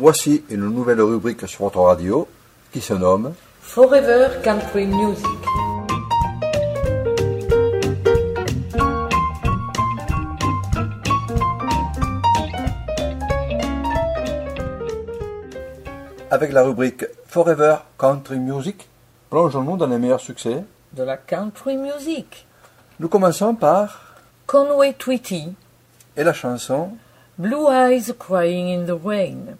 Voici une nouvelle rubrique sur votre radio qui se nomme Forever Country Music. Avec la rubrique Forever Country Music, plongeons-nous dans les meilleurs succès. de la country music. Nous commençons par Conway Twitty, et la chanson Blue Eyes Crying in the Rain.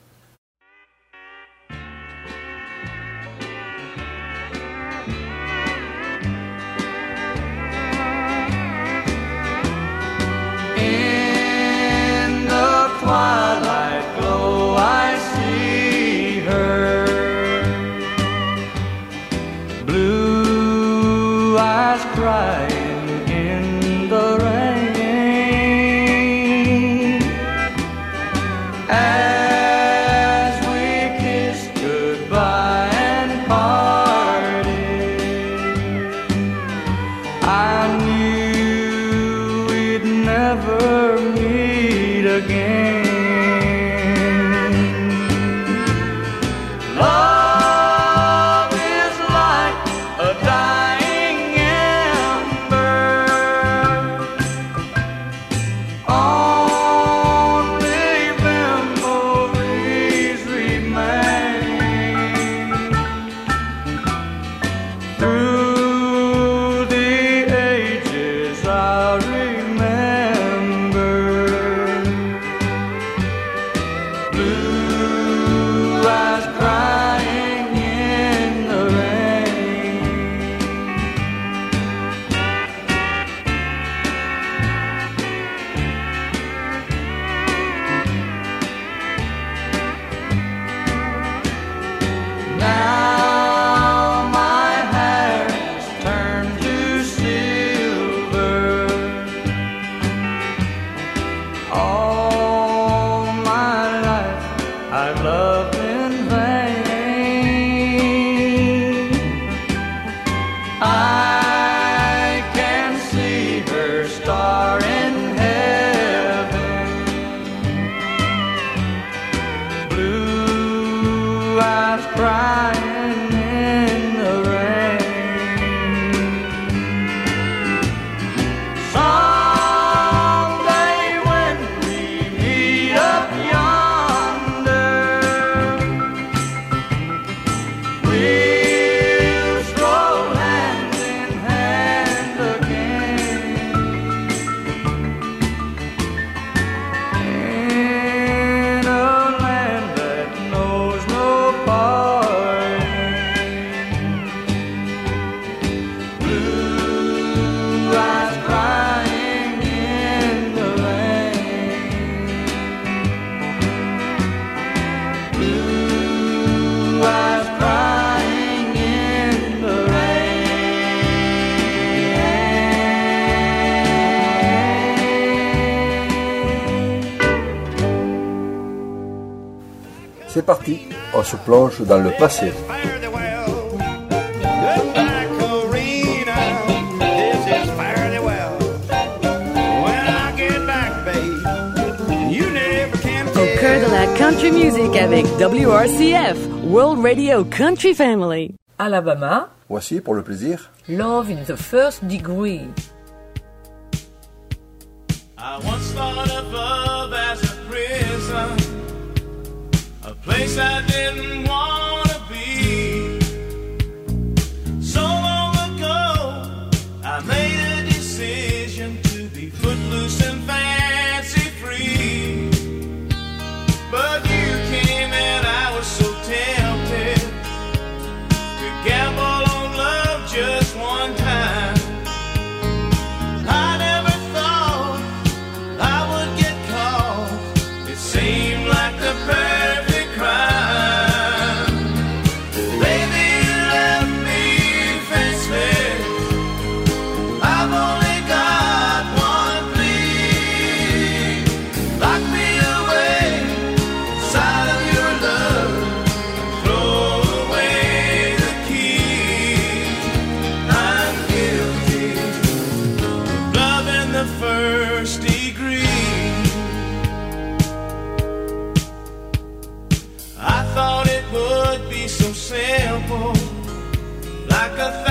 Twilight glow, I see her. Blue eyes crying can Au tell. cœur de la country music avec WRCF, World Radio Country Family. Alabama, Voici pour le plaisir Love in the First Degree. I once thought of love as a prison, a place I didn't want like a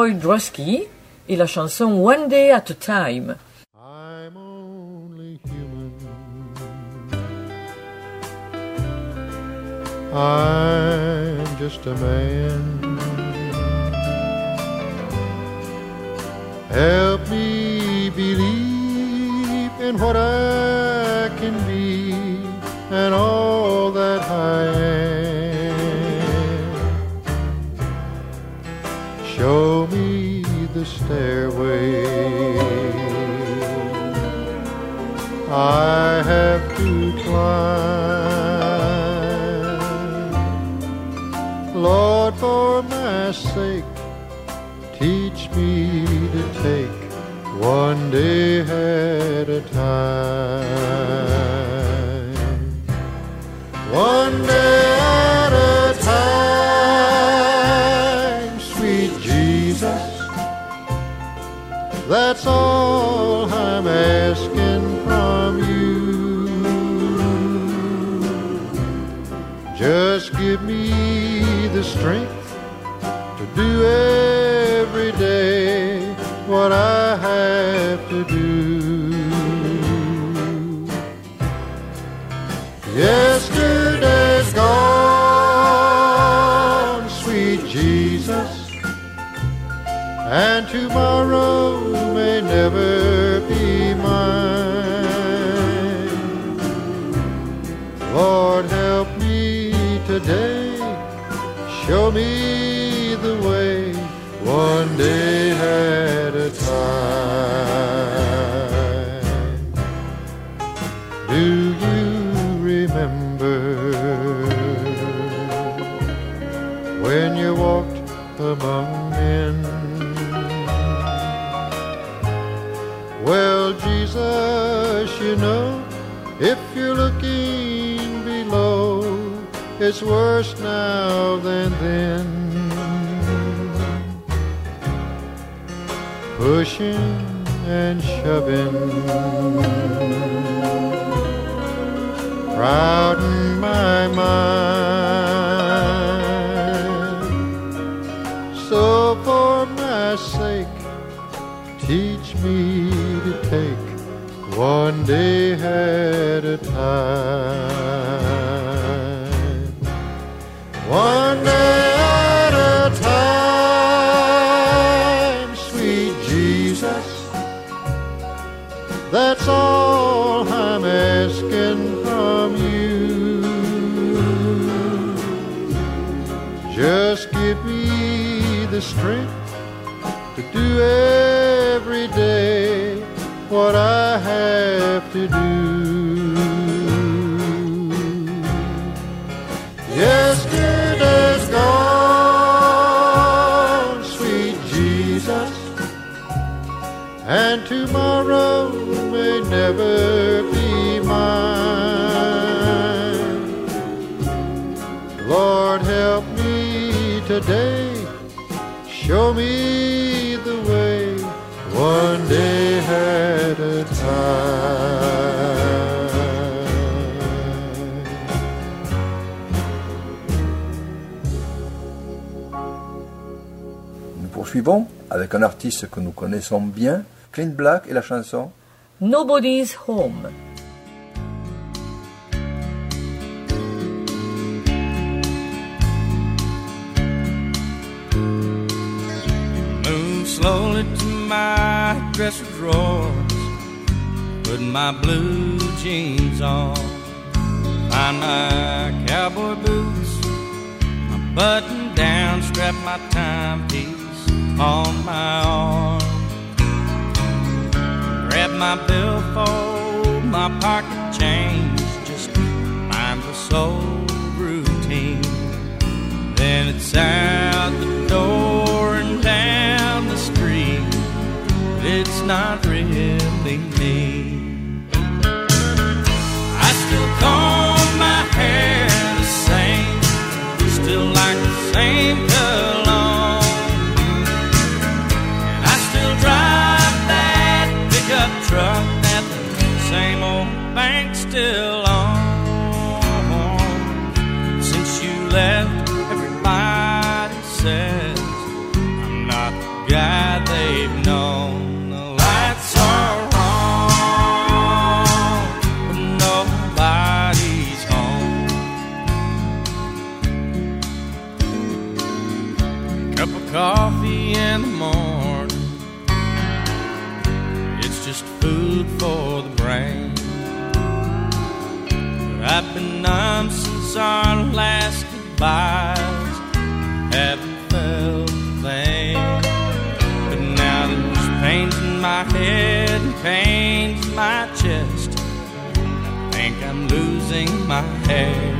Roy Drosky et la chanson One Day at a Time. I'm only human. I'm just a man. Help me believe in what I the stairway I have to climb. Lord, for my sake, strength to do every day what I have to do. Yesterday's gone, sweet Jesus, and tomorrow may never show me it's worse now than then. Pushing and shoving crowding my mind. So for my sake, teach me to take one day at a time. One day at a time, sweet Jesus. That's all I'm asking from you. Just give me the strength to do every today, show me the way, one day at a time. Nous poursuivons avec un artiste que nous connaissons bien, Clint Black et la chanson Nobody's Home. my dresser drawers, put my blue jeans on, find my cowboy boots, my button down, strap my timepiece on my arm, grab my billfold, my pocket change, just mind the soul routine. Then it's time. not losing my hair.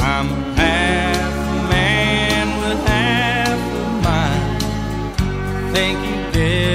I'm half a man with half a mind. Thank you, dear.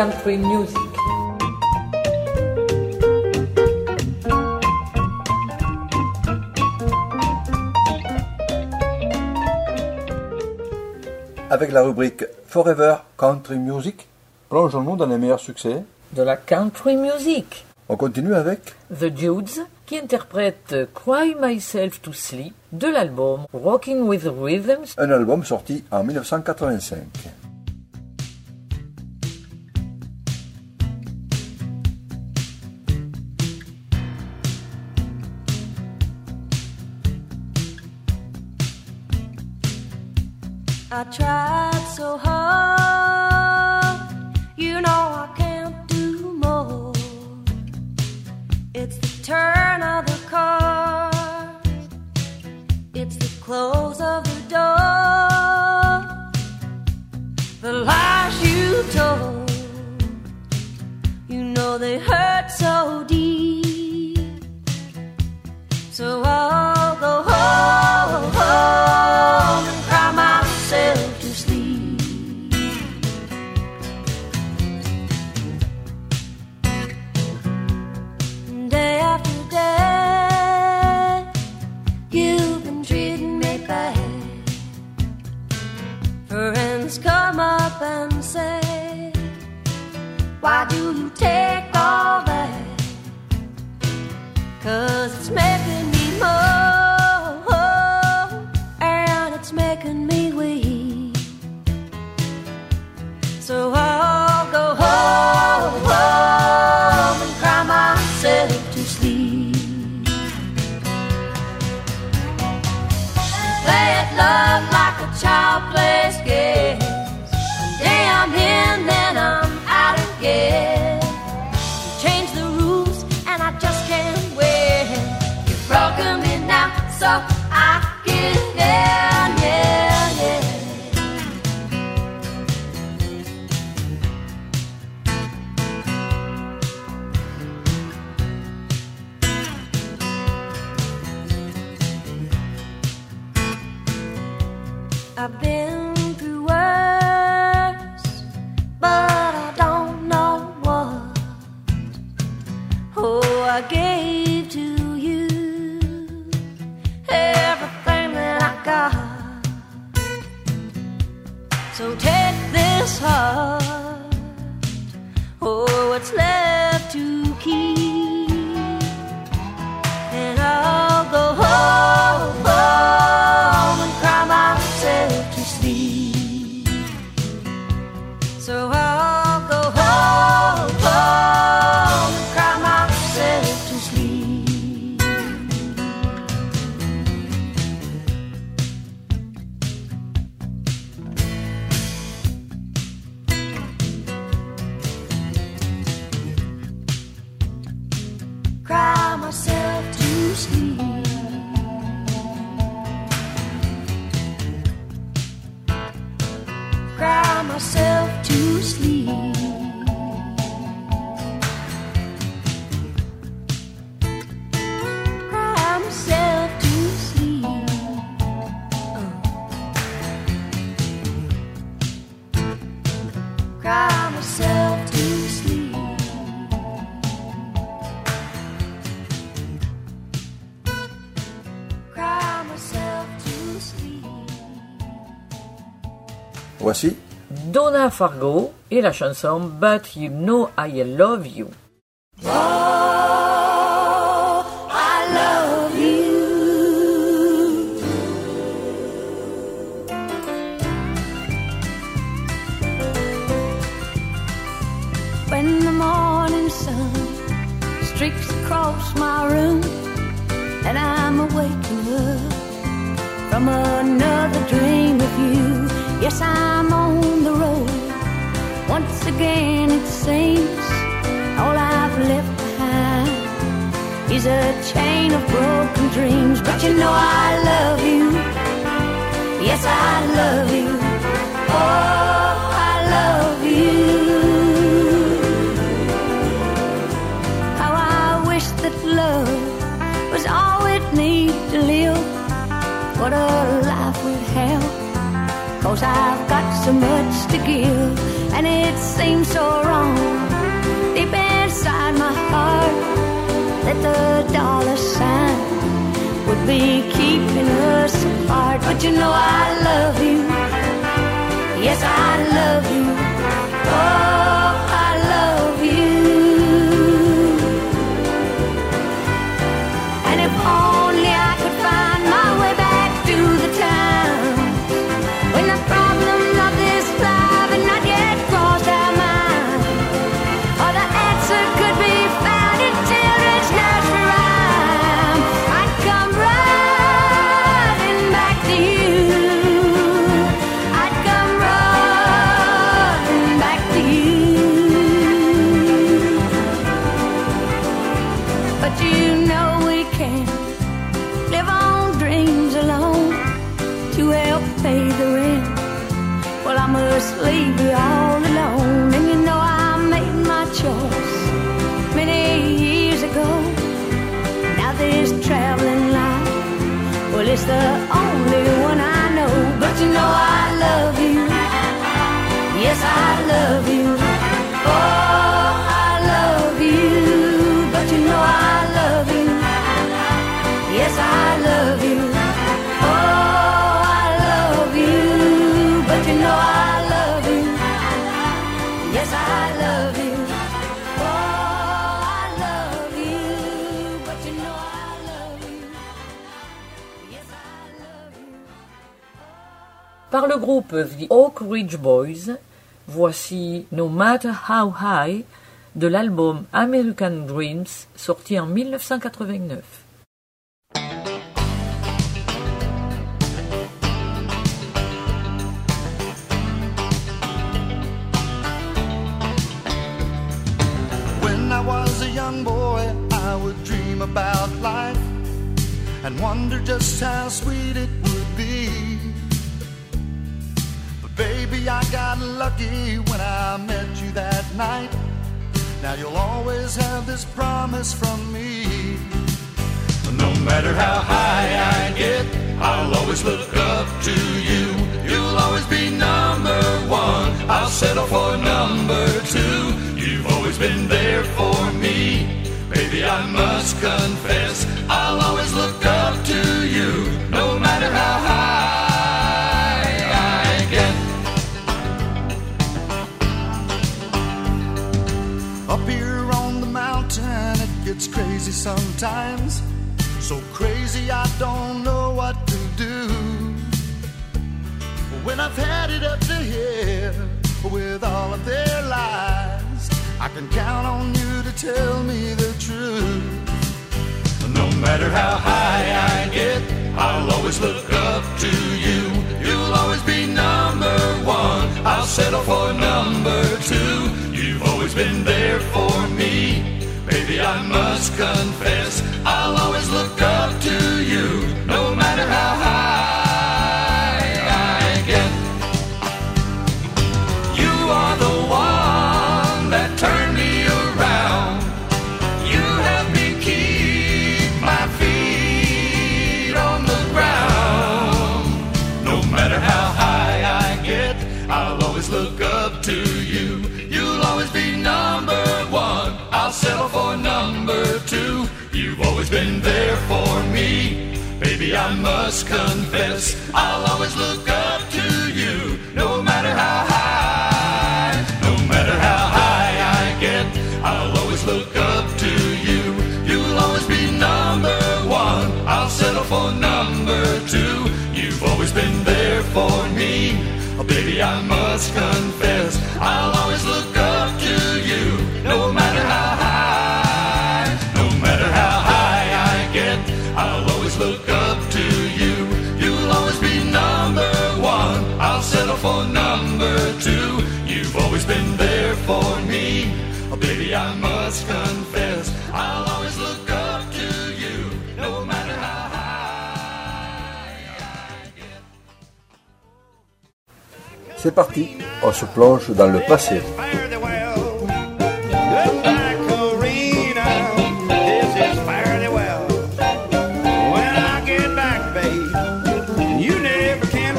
country music. Avec la rubrique Forever Country Music, plongeons-nous dans les meilleurs succès de la country music. On continue avec The Dudes qui interprète Cry Myself to Sleep de l'album Rocking with Rhythms, un album sorti en 1985. I tried so hard. and say, Why do you take all that? Cause I've been through worse, but I don't know what. Oh, I gave to you everything that I got. So take this heart, myself to Donna Fargo et la chanson But You Know I Love You. Oh, I love you. When the morning sun streaks across my room and I'm waking up from another dream with you. Yes, I'm on the road. Once again, it seems all I've left behind is a chain of broken dreams. But you know I love you. Yes, I love you. Oh, I love you. How I wish that love was all we'd need to live. What a life we'd have. Cause I've got so much to give. And it seems so wrong. Deep inside my heart. That the dollar sign would be keeping us apart. But you know I love you. Yes, I love you. Oh, par le groupe The Oak Ridge Boys. Voici No Matter How High de l'album American Dreams sorti en 1989. About life and wonder just how sweet it was. I got lucky when I met you that night. Now you'll always have this promise from me. No matter how high I get, I'll always look up to you. You'll always be number one. I'll settle for number two. You've always been there for me. Baby, I must confess, I'll always look up to you, no matter how high crazy sometimes. So crazy, I don't know what to do. When I've had it up to here with all of their lies, I can count on you to tell me the truth. No matter how high I get, I'll always look up to you. You'll always be number one. I'll settle for number two. You've always been there for me. I must confess, I'll always look I must confess, I'll always look up to you, no matter how high, no matter how high I get, I'll always look up to you. You'll always be number one. I'll settle for number two. You've always been there for me. Oh, baby, I must confess, I'll always look C'est parti, on se plonge dans le passé.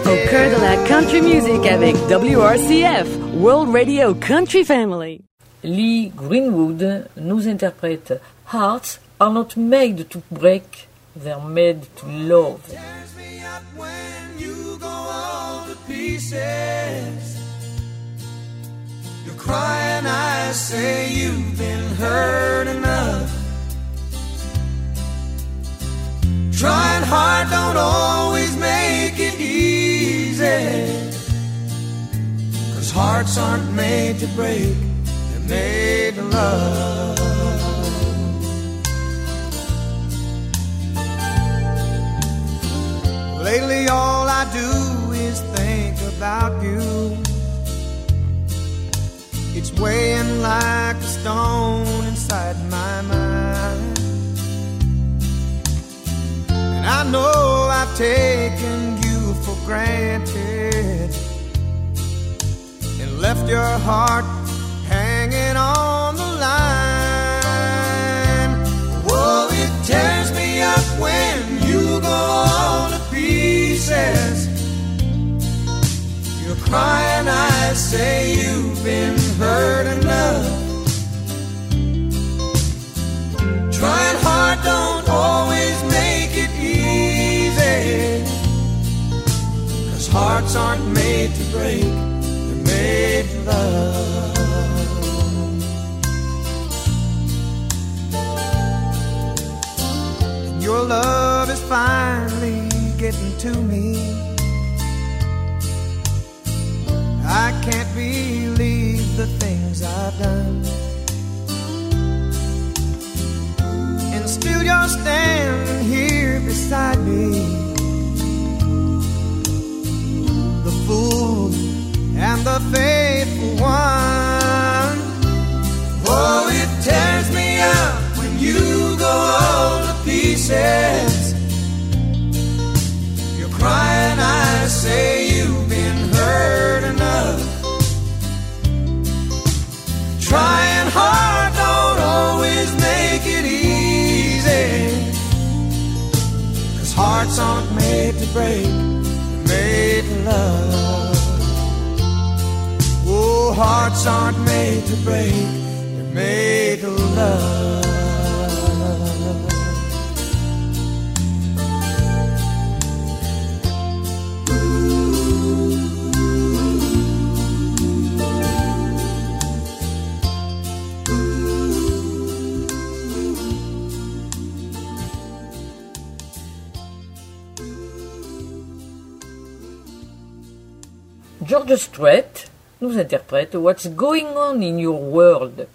Au cœur de la country music avec WRCF, World Radio Country Family. Lee Greenwood nous interprète Hearts are not made to break, they're made to love. Pieces. You're crying, I say you've been hurt enough. Trying hard don't always make it easy. Cause hearts aren't made to break, they're made to love. Lately, all I do is think about you. It's weighing like a stone inside my mind. And I know I've taken you for granted and left your heart hanging on You're crying, I say you've been hurt enough. Trying hard don't always make it easy. Cause hearts aren't made to break, they're made to love. And your love is finally getting to me. I can't believe the things I've done. And still you're standing here beside me. The fool and the faithful break, they're made love. Oh, hearts aren't made to break, they're made to love. George Strait nous interprète What's Going On in Your World.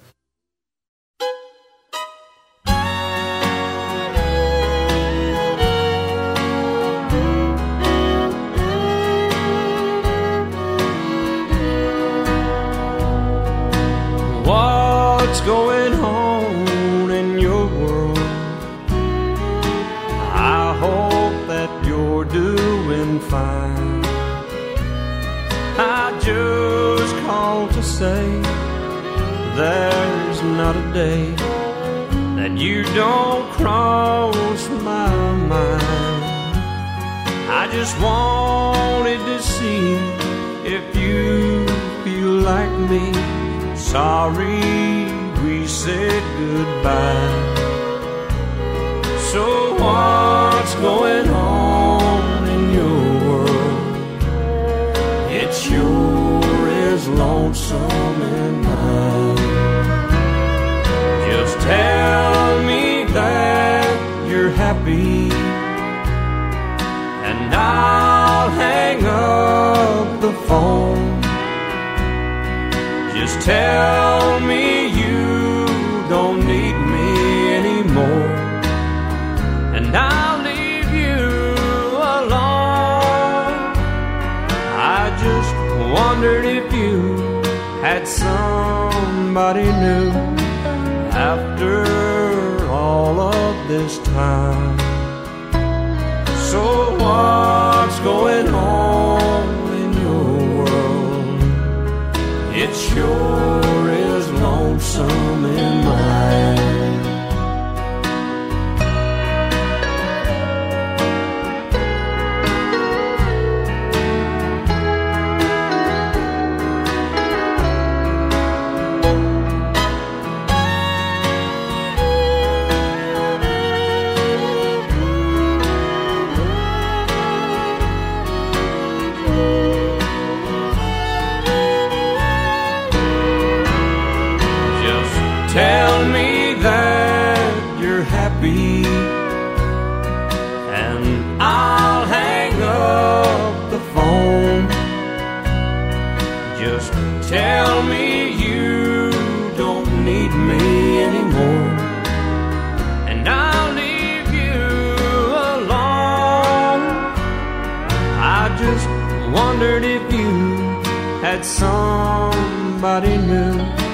Day that you don't cross my mind. I just wanted to see if you feel like me. Sorry we said goodbye. So what's going on in your world? It's sure is lonesome in mine. Tell me that you're happy, and I'll hang up the phone. Just tell me you don't need me anymore, and I'll leave you alone. I just wondered if you had somebody new after all of this time. So what's going on in your world? It sure you're and I'll hang up the phone. Just tell me you don't need me anymore, and I'll leave you alone. I just wondered if you had somebody new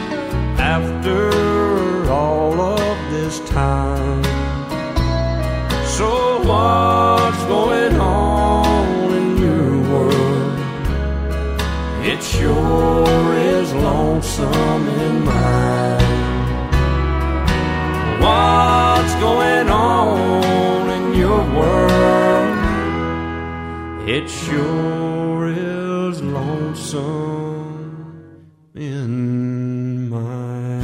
in mine.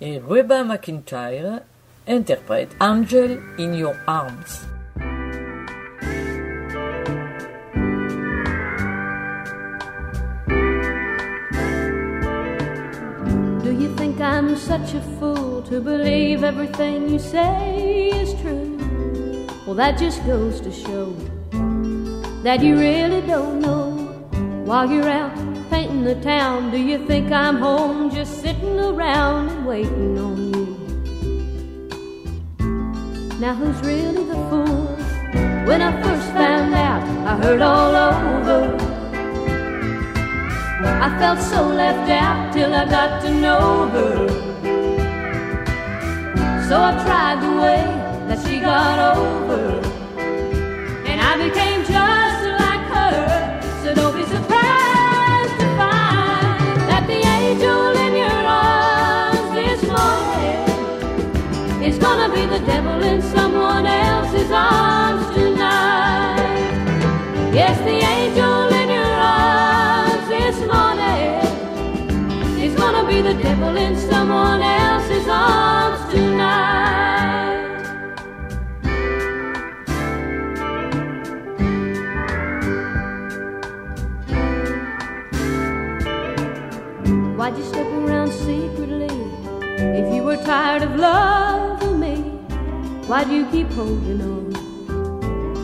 Et Reba McIntyre interprète Angel in Your Arms. Such a fool to believe everything you say is true? Well, that just goes to show that you really don't know. While you're out painting the town, do you think I'm home just sitting around and waiting on you? Now, who's really the fool? When I first found out, I heard all over. I felt so left out till I got to know her. So I tried the way that she got over, and I became just like her. So don't be surprised to find that the angel in your arms this morning is gonna be the devil in someone else's arms tonight. Yes, the angel in your arms this morning is gonna be the devil in someone else's. Why'd you step around secretly? If you were tired of loving me, why'd you keep holding on?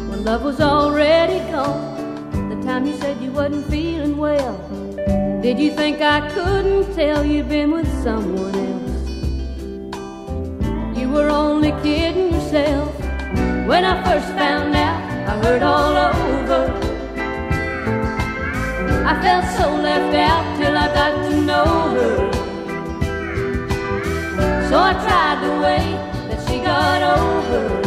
When love was already gone, the time you said you wasn't feeling well, did you think I couldn't tell you'd been with someone else? You were only kidding yourself. When I first found out, I heard all over. I felt so left out till I got to know her. So I tried the way that she got over.